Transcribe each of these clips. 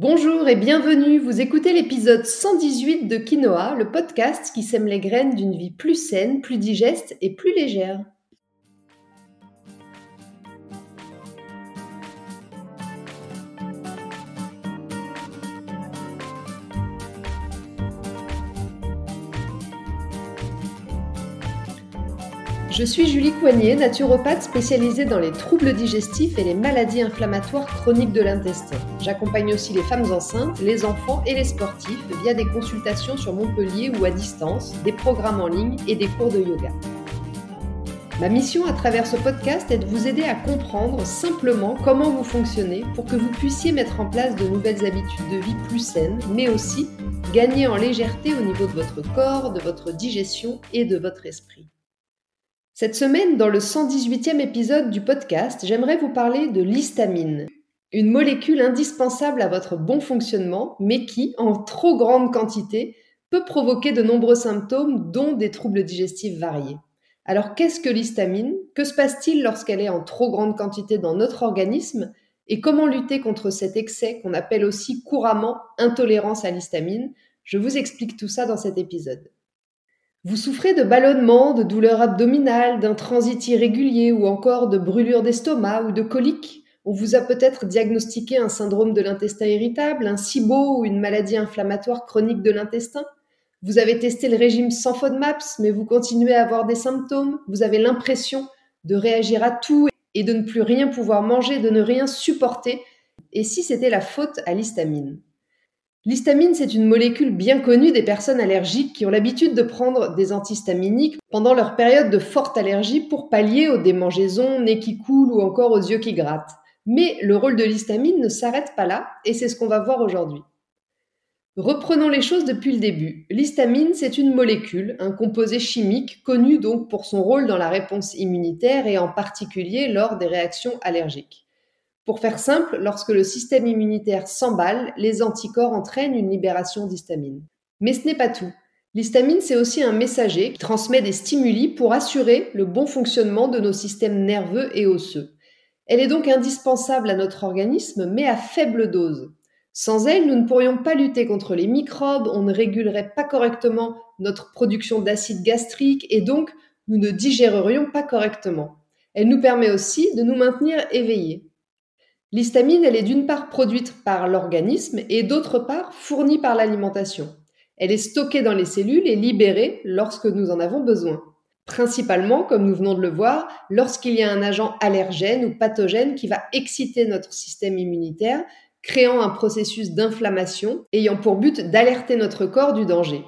Bonjour et bienvenue, vous écoutez l'épisode 118 de Quinoa, le podcast qui sème les graines d'une vie plus saine, plus digeste et plus légère. Je suis Julie Coignet, naturopathe spécialisée dans les troubles digestifs et les maladies inflammatoires chroniques de l'intestin. J'accompagne aussi les femmes enceintes, les enfants et les sportifs via des consultations sur Montpellier ou à distance, des programmes en ligne et des cours de yoga. Ma mission à travers ce podcast est de vous aider à comprendre simplement comment vous fonctionnez pour que vous puissiez mettre en place de nouvelles habitudes de vie plus saines, mais aussi gagner en légèreté au niveau de votre corps, de votre digestion et de votre esprit. Cette semaine, dans le 118e épisode du podcast, j'aimerais vous parler de l'histamine, une molécule indispensable à votre bon fonctionnement, mais qui, en trop grande quantité, peut provoquer de nombreux symptômes, dont des troubles digestifs variés. Alors qu'est-ce que l'histamine? Que se passe-t-il lorsqu'elle est en trop grande quantité dans notre organisme? Et comment lutter contre cet excès qu'on appelle aussi couramment intolérance à l'histamine? Je vous explique tout ça dans cet épisode. Vous souffrez de ballonnements, de douleurs abdominales, d'un transit irrégulier ou encore de brûlures d'estomac ou de coliques. On vous a peut-être diagnostiqué un syndrome de l'intestin irritable, un SIBO ou une maladie inflammatoire chronique de l'intestin. Vous avez testé le régime sans FODMAPS, mais vous continuez à avoir des symptômes. Vous avez l'impression de réagir à tout et de ne plus rien pouvoir manger, de ne rien supporter. Et si c'était la faute à l'histamine? L'histamine, c'est une molécule bien connue des personnes allergiques qui ont l'habitude de prendre des antihistaminiques pendant leur période de forte allergie pour pallier aux démangeaisons, nez qui coulent ou encore aux yeux qui grattent. Mais le rôle de l'histamine ne s'arrête pas là et c'est ce qu'on va voir aujourd'hui. Reprenons les choses depuis le début. L'histamine, c'est une molécule, un composé chimique connu donc pour son rôle dans la réponse immunitaire et en particulier lors des réactions allergiques. Pour faire simple, lorsque le système immunitaire s'emballe, les anticorps entraînent une libération d'histamine. Mais ce n'est pas tout. L'histamine, c'est aussi un messager qui transmet des stimuli pour assurer le bon fonctionnement de nos systèmes nerveux et osseux. Elle est donc indispensable à notre organisme, mais à faible dose. Sans elle, nous ne pourrions pas lutter contre les microbes, on ne régulerait pas correctement notre production d'acide gastrique et donc nous ne digérerions pas correctement. Elle nous permet aussi de nous maintenir éveillés. L'histamine, elle est d'une part produite par l'organisme et d'autre part fournie par l'alimentation. Elle est stockée dans les cellules et libérée lorsque nous en avons besoin. Principalement, comme nous venons de le voir, lorsqu'il y a un agent allergène ou pathogène qui va exciter notre système immunitaire, créant un processus d'inflammation ayant pour but d'alerter notre corps du danger.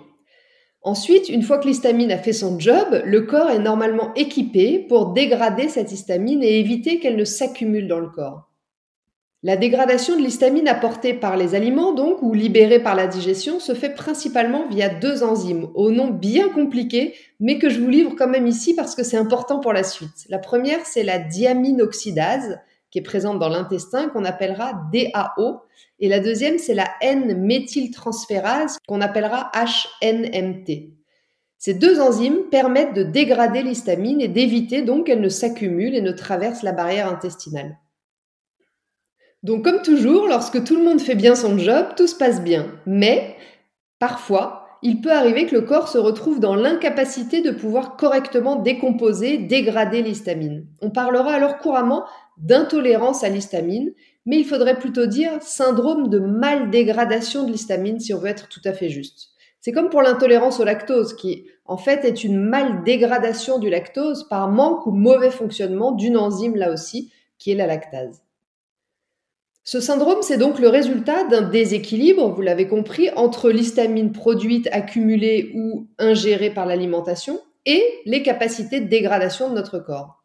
Ensuite, une fois que l'histamine a fait son job, le corps est normalement équipé pour dégrader cette histamine et éviter qu'elle ne s'accumule dans le corps. La dégradation de l'histamine apportée par les aliments, donc, ou libérée par la digestion, se fait principalement via deux enzymes, au nom bien compliqué, mais que je vous livre quand même ici parce que c'est important pour la suite. La première, c'est la diaminoxydase, qui est présente dans l'intestin, qu'on appellera DAO. Et la deuxième, c'est la N-méthyltransférase, qu'on appellera HNMT. Ces deux enzymes permettent de dégrader l'histamine et d'éviter donc qu'elle ne s'accumule et ne traverse la barrière intestinale. Donc comme toujours, lorsque tout le monde fait bien son job, tout se passe bien. Mais parfois, il peut arriver que le corps se retrouve dans l'incapacité de pouvoir correctement décomposer, dégrader l'histamine. On parlera alors couramment d'intolérance à l'histamine, mais il faudrait plutôt dire syndrome de mal dégradation de l'histamine si on veut être tout à fait juste. C'est comme pour l'intolérance au lactose, qui en fait est une mal dégradation du lactose par manque ou mauvais fonctionnement d'une enzyme là aussi, qui est la lactase. Ce syndrome, c'est donc le résultat d'un déséquilibre, vous l'avez compris, entre l'histamine produite, accumulée ou ingérée par l'alimentation et les capacités de dégradation de notre corps.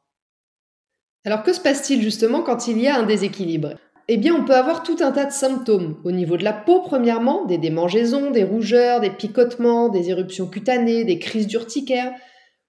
Alors que se passe-t-il justement quand il y a un déséquilibre? Eh bien, on peut avoir tout un tas de symptômes. Au niveau de la peau, premièrement, des démangeaisons, des rougeurs, des picotements, des éruptions cutanées, des crises d'urticaire.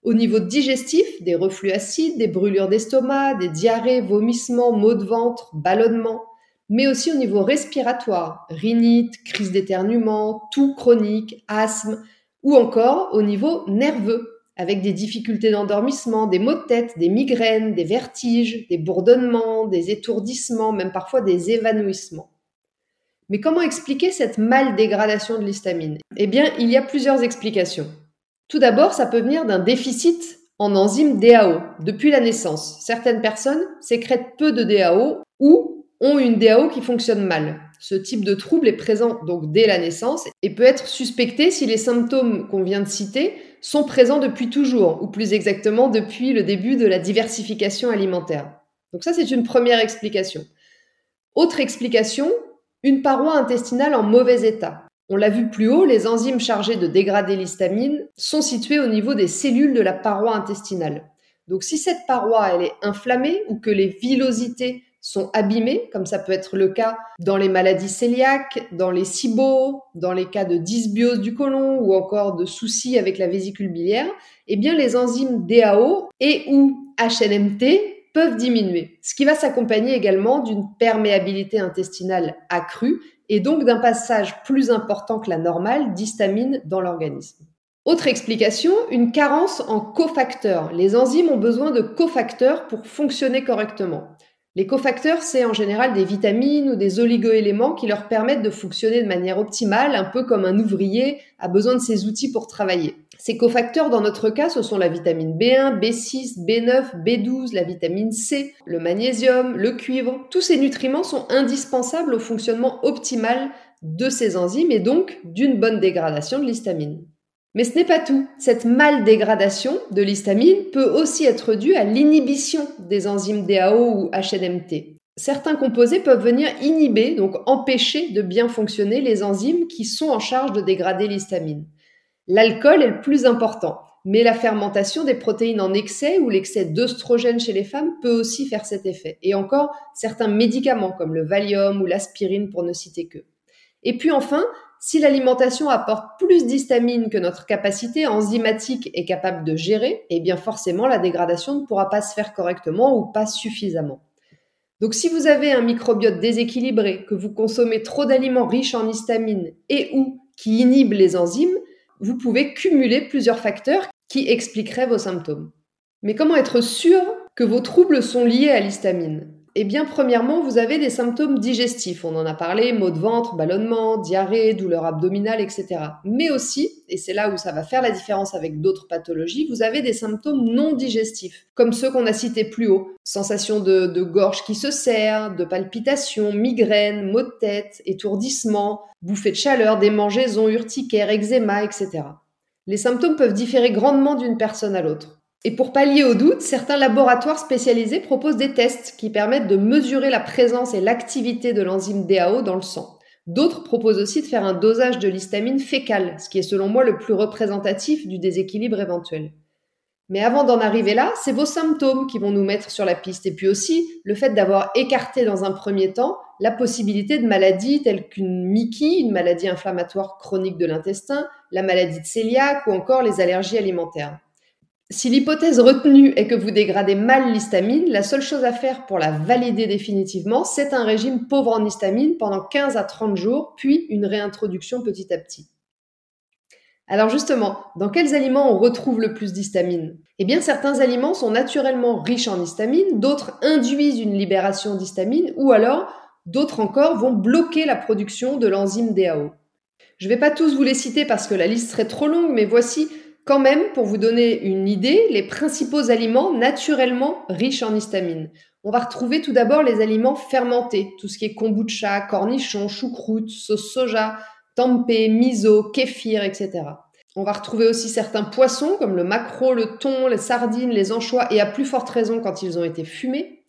Au niveau digestif, des reflux acides, des brûlures d'estomac, des diarrhées, vomissements, maux de ventre, ballonnements mais aussi au niveau respiratoire, rhinite, crise d'éternuement, toux chronique, asthme, ou encore au niveau nerveux, avec des difficultés d'endormissement, des maux de tête, des migraines, des vertiges, des bourdonnements, des étourdissements, même parfois des évanouissements. Mais comment expliquer cette mal dégradation de l'histamine? Eh bien, il y a plusieurs explications. Tout d'abord, ça peut venir d'un déficit en enzyme DAO depuis la naissance. Certaines personnes sécrètent peu de DAO ou ont une DAO qui fonctionne mal. Ce type de trouble est présent donc dès la naissance et peut être suspecté si les symptômes qu'on vient de citer sont présents depuis toujours, ou plus exactement depuis le début de la diversification alimentaire. Donc ça, c'est une première explication. Autre explication, une paroi intestinale en mauvais état. On l'a vu plus haut, les enzymes chargées de dégrader l'histamine sont situées au niveau des cellules de la paroi intestinale. Donc si cette paroi elle est inflammée ou que les villosités sont abîmées, comme ça peut être le cas dans les maladies cœliaques, dans les SIBO, dans les cas de dysbiose du côlon ou encore de soucis avec la vésicule biliaire, eh bien les enzymes DAO et ou HNMT peuvent diminuer, ce qui va s'accompagner également d'une perméabilité intestinale accrue et donc d'un passage plus important que la normale d'histamine dans l'organisme. Autre explication, une carence en cofacteurs. Les enzymes ont besoin de cofacteurs pour fonctionner correctement. Les cofacteurs, c'est en général des vitamines ou des oligoéléments qui leur permettent de fonctionner de manière optimale, un peu comme un ouvrier a besoin de ses outils pour travailler. Ces cofacteurs, dans notre cas, ce sont la vitamine B1, B6, B9, B12, la vitamine C, le magnésium, le cuivre. Tous ces nutriments sont indispensables au fonctionnement optimal de ces enzymes et donc d'une bonne dégradation de l'histamine. Mais ce n'est pas tout. Cette mal-dégradation de l'histamine peut aussi être due à l'inhibition des enzymes DAO ou HNMT. Certains composés peuvent venir inhiber, donc empêcher de bien fonctionner les enzymes qui sont en charge de dégrader l'histamine. L'alcool est le plus important, mais la fermentation des protéines en excès ou l'excès d'œstrogène chez les femmes peut aussi faire cet effet. Et encore, certains médicaments comme le Valium ou l'aspirine pour ne citer que. Et puis enfin, si l'alimentation apporte plus d'histamine que notre capacité enzymatique est capable de gérer, eh bien forcément la dégradation ne pourra pas se faire correctement ou pas suffisamment. Donc si vous avez un microbiote déséquilibré, que vous consommez trop d'aliments riches en histamine et ou qui inhibent les enzymes, vous pouvez cumuler plusieurs facteurs qui expliqueraient vos symptômes. Mais comment être sûr que vos troubles sont liés à l'histamine? Eh bien, premièrement, vous avez des symptômes digestifs. On en a parlé, maux de ventre, ballonnement, diarrhée, douleur abdominale, etc. Mais aussi, et c'est là où ça va faire la différence avec d'autres pathologies, vous avez des symptômes non digestifs, comme ceux qu'on a cités plus haut. Sensation de, gorge qui se serre, de palpitations, migraines, maux de tête, étourdissement, bouffées de chaleur, démangeaisons, urticaire, eczéma, etc. Les symptômes peuvent différer grandement d'une personne à l'autre. Et pour pallier au doute, certains laboratoires spécialisés proposent des tests qui permettent de mesurer la présence et l'activité de l'enzyme DAO dans le sang. D'autres proposent aussi de faire un dosage de l'histamine fécale, ce qui est selon moi le plus représentatif du déséquilibre éventuel. Mais avant d'en arriver là, c'est vos symptômes qui vont nous mettre sur la piste. Et puis aussi, le fait d'avoir écarté dans un premier temps la possibilité de maladies telles qu'une MICI, une maladie inflammatoire chronique de l'intestin, la maladie de cœliaque ou encore les allergies alimentaires. Si l'hypothèse retenue est que vous dégradez mal l'histamine, la seule chose à faire pour la valider définitivement, c'est un régime pauvre en histamine pendant 15 à 30 jours, puis une réintroduction petit à petit. Alors justement, dans quels aliments on retrouve le plus d'histamine? Eh bien, certains aliments sont naturellement riches en histamine, d'autres induisent une libération d'histamine, ou alors d'autres encore vont bloquer la production de l'enzyme DAO. Je ne vais pas tous vous les citer parce que la liste serait trop longue, mais voici quand même, pour vous donner une idée, les principaux aliments naturellement riches en histamine. On va retrouver tout d'abord les aliments fermentés, tout ce qui est kombucha, cornichons, choucroute, sauce soja, tempeh, miso, kéfir, etc. On va retrouver aussi certains poissons comme le maquereau, le thon, les sardines, les anchois et à plus forte raison quand ils ont été fumés.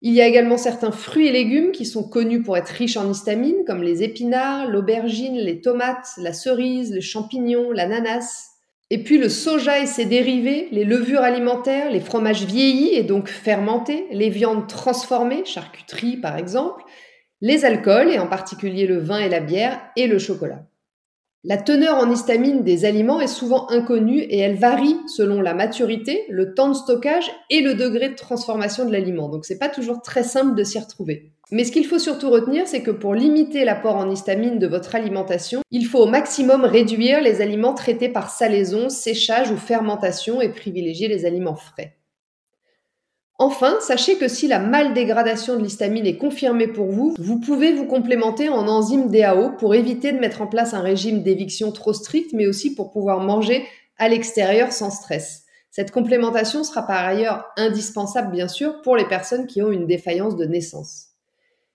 Il y a également certains fruits et légumes qui sont connus pour être riches en histamine comme les épinards, l'aubergine, les tomates, la cerise, les champignons, l'ananas. Et puis le soja et ses dérivés, les levures alimentaires, les fromages vieillis et donc fermentés, les viandes transformées, charcuterie par exemple, les alcools et en particulier le vin et la bière et le chocolat. La teneur en histamine des aliments est souvent inconnue et elle varie selon la maturité, le temps de stockage et le degré de transformation de l'aliment. Donc c'est pas toujours très simple de s'y retrouver. Mais ce qu'il faut surtout retenir, c'est que pour limiter l'apport en histamine de votre alimentation, il faut au maximum réduire les aliments traités par salaison, séchage ou fermentation et privilégier les aliments frais. Enfin, sachez que si la maldégradation de l'histamine est confirmée pour vous, vous pouvez vous complémenter en enzyme DAO pour éviter de mettre en place un régime d'éviction trop strict, mais aussi pour pouvoir manger à l'extérieur sans stress. Cette complémentation sera par ailleurs indispensable, bien sûr, pour les personnes qui ont une défaillance de naissance.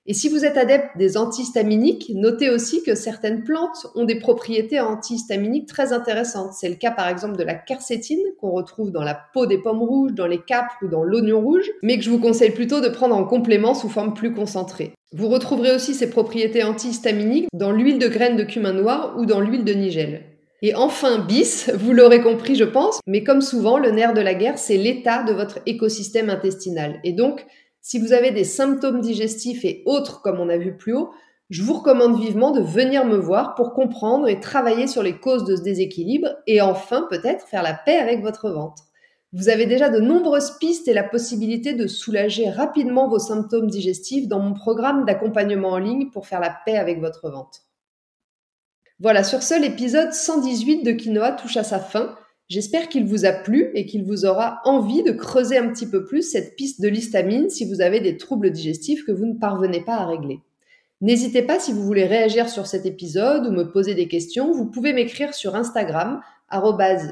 Et si vous êtes adepte des antihistaminiques, notez aussi que certaines plantes ont des propriétés antihistaminiques très intéressantes. C'est le cas par exemple de la quercétine qu'on retrouve dans la peau des pommes rouges, dans les capres ou dans l'oignon rouge, mais que je vous conseille plutôt de prendre en complément sous forme plus concentrée. Vous retrouverez aussi ces propriétés antihistaminiques dans l'huile de graines de cumin noir ou dans l'huile de nigel. Et enfin, bis, vous l'aurez compris je pense, mais comme souvent, le nerf de la guerre, c'est l'état de votre écosystème intestinal. Et donc, si vous avez des symptômes digestifs et autres, comme on a vu plus haut, je vous recommande vivement de venir me voir pour comprendre et travailler sur les causes de ce déséquilibre et enfin peut-être faire la paix avec votre ventre. Vous avez déjà de nombreuses pistes et la possibilité de soulager rapidement vos symptômes digestifs dans mon programme d'accompagnement en ligne pour faire la paix avec votre ventre. Voilà, sur ce, l'épisode 118 de Quinoa touche à sa fin. J'espère qu'il vous a plu et qu'il vous aura envie de creuser un petit peu plus cette piste de l'histamine si vous avez des troubles digestifs que vous ne parvenez pas à régler. N'hésitez pas si vous voulez réagir sur cet épisode ou me poser des questions, vous pouvez m'écrire sur Instagram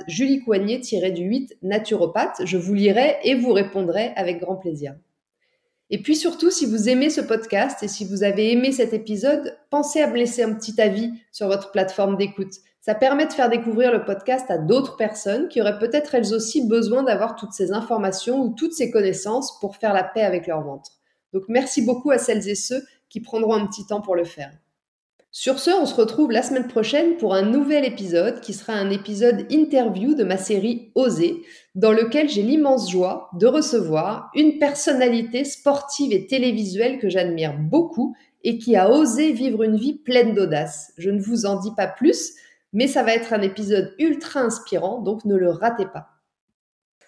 juliecoignet-du8 naturopathe. Je vous lirai et vous répondrai avec grand plaisir. Et puis surtout, si vous aimez ce podcast et si vous avez aimé cet épisode, pensez à me laisser un petit avis sur votre plateforme d'écoute. Ça permet de faire découvrir le podcast à d'autres personnes qui auraient peut-être elles aussi besoin d'avoir toutes ces informations ou toutes ces connaissances pour faire la paix avec leur ventre. Donc merci beaucoup à celles et ceux qui prendront un petit temps pour le faire. Sur ce, on se retrouve la semaine prochaine pour un nouvel épisode qui sera un épisode interview de ma série Oser, dans lequel j'ai l'immense joie de recevoir une personnalité sportive et télévisuelle que j'admire beaucoup et qui a osé vivre une vie pleine d'audace. Je ne vous en dis pas plus, mais ça va être un épisode ultra inspirant, donc ne le ratez pas.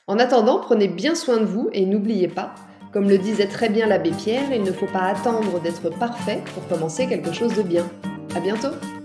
En attendant, prenez bien soin de vous et n'oubliez pas, comme le disait très bien l'abbé Pierre, il ne faut pas attendre d'être parfait pour commencer quelque chose de bien. À bientôt!